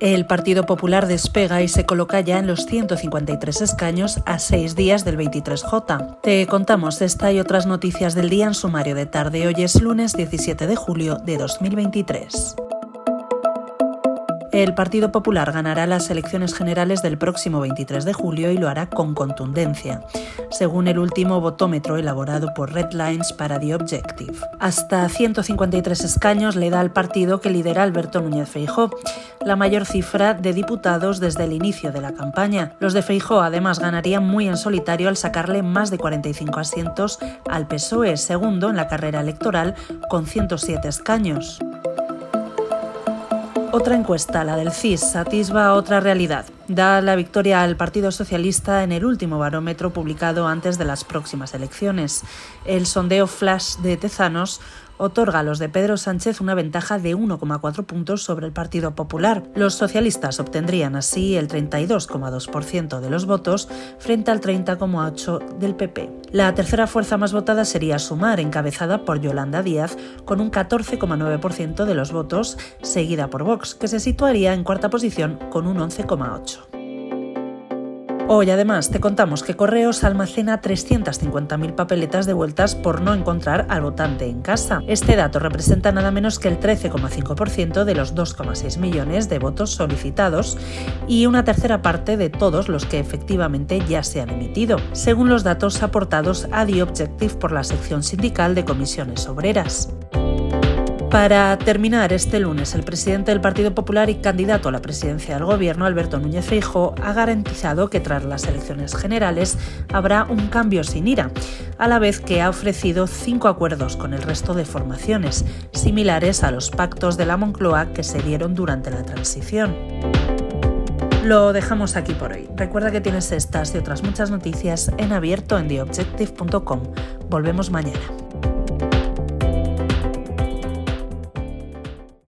El Partido Popular despega y se coloca ya en los 153 escaños a seis días del 23J. Te contamos esta y otras noticias del día en sumario de tarde. Hoy es lunes 17 de julio de 2023. El Partido Popular ganará las elecciones generales del próximo 23 de julio y lo hará con contundencia, según el último votómetro elaborado por Red Lines para The Objective. Hasta 153 escaños le da al partido que lidera Alberto Núñez Feijó, la mayor cifra de diputados desde el inicio de la campaña. Los de Feijó además ganarían muy en solitario al sacarle más de 45 asientos al PSOE, segundo en la carrera electoral con 107 escaños. Otra encuesta, la del CIS, atisba otra realidad. Da la victoria al Partido Socialista en el último barómetro publicado antes de las próximas elecciones. El sondeo flash de Tezanos otorga a los de Pedro Sánchez una ventaja de 1,4 puntos sobre el Partido Popular. Los socialistas obtendrían así el 32,2% de los votos frente al 30,8% del PP. La tercera fuerza más votada sería Sumar, encabezada por Yolanda Díaz, con un 14,9% de los votos, seguida por Vox, que se situaría en cuarta posición con un 11,8%. Hoy además te contamos que Correos almacena 350.000 papeletas devueltas por no encontrar al votante en casa. Este dato representa nada menos que el 13,5% de los 2,6 millones de votos solicitados y una tercera parte de todos los que efectivamente ya se han emitido, según los datos aportados a The Objective por la sección sindical de comisiones obreras. Para terminar, este lunes, el presidente del Partido Popular y candidato a la presidencia del Gobierno, Alberto Núñez Feijóo, ha garantizado que tras las elecciones generales habrá un cambio sin ira, a la vez que ha ofrecido cinco acuerdos con el resto de formaciones, similares a los pactos de la Moncloa que se dieron durante la transición. Lo dejamos aquí por hoy. Recuerda que tienes estas y otras muchas noticias en abierto en theobjective.com. Volvemos mañana.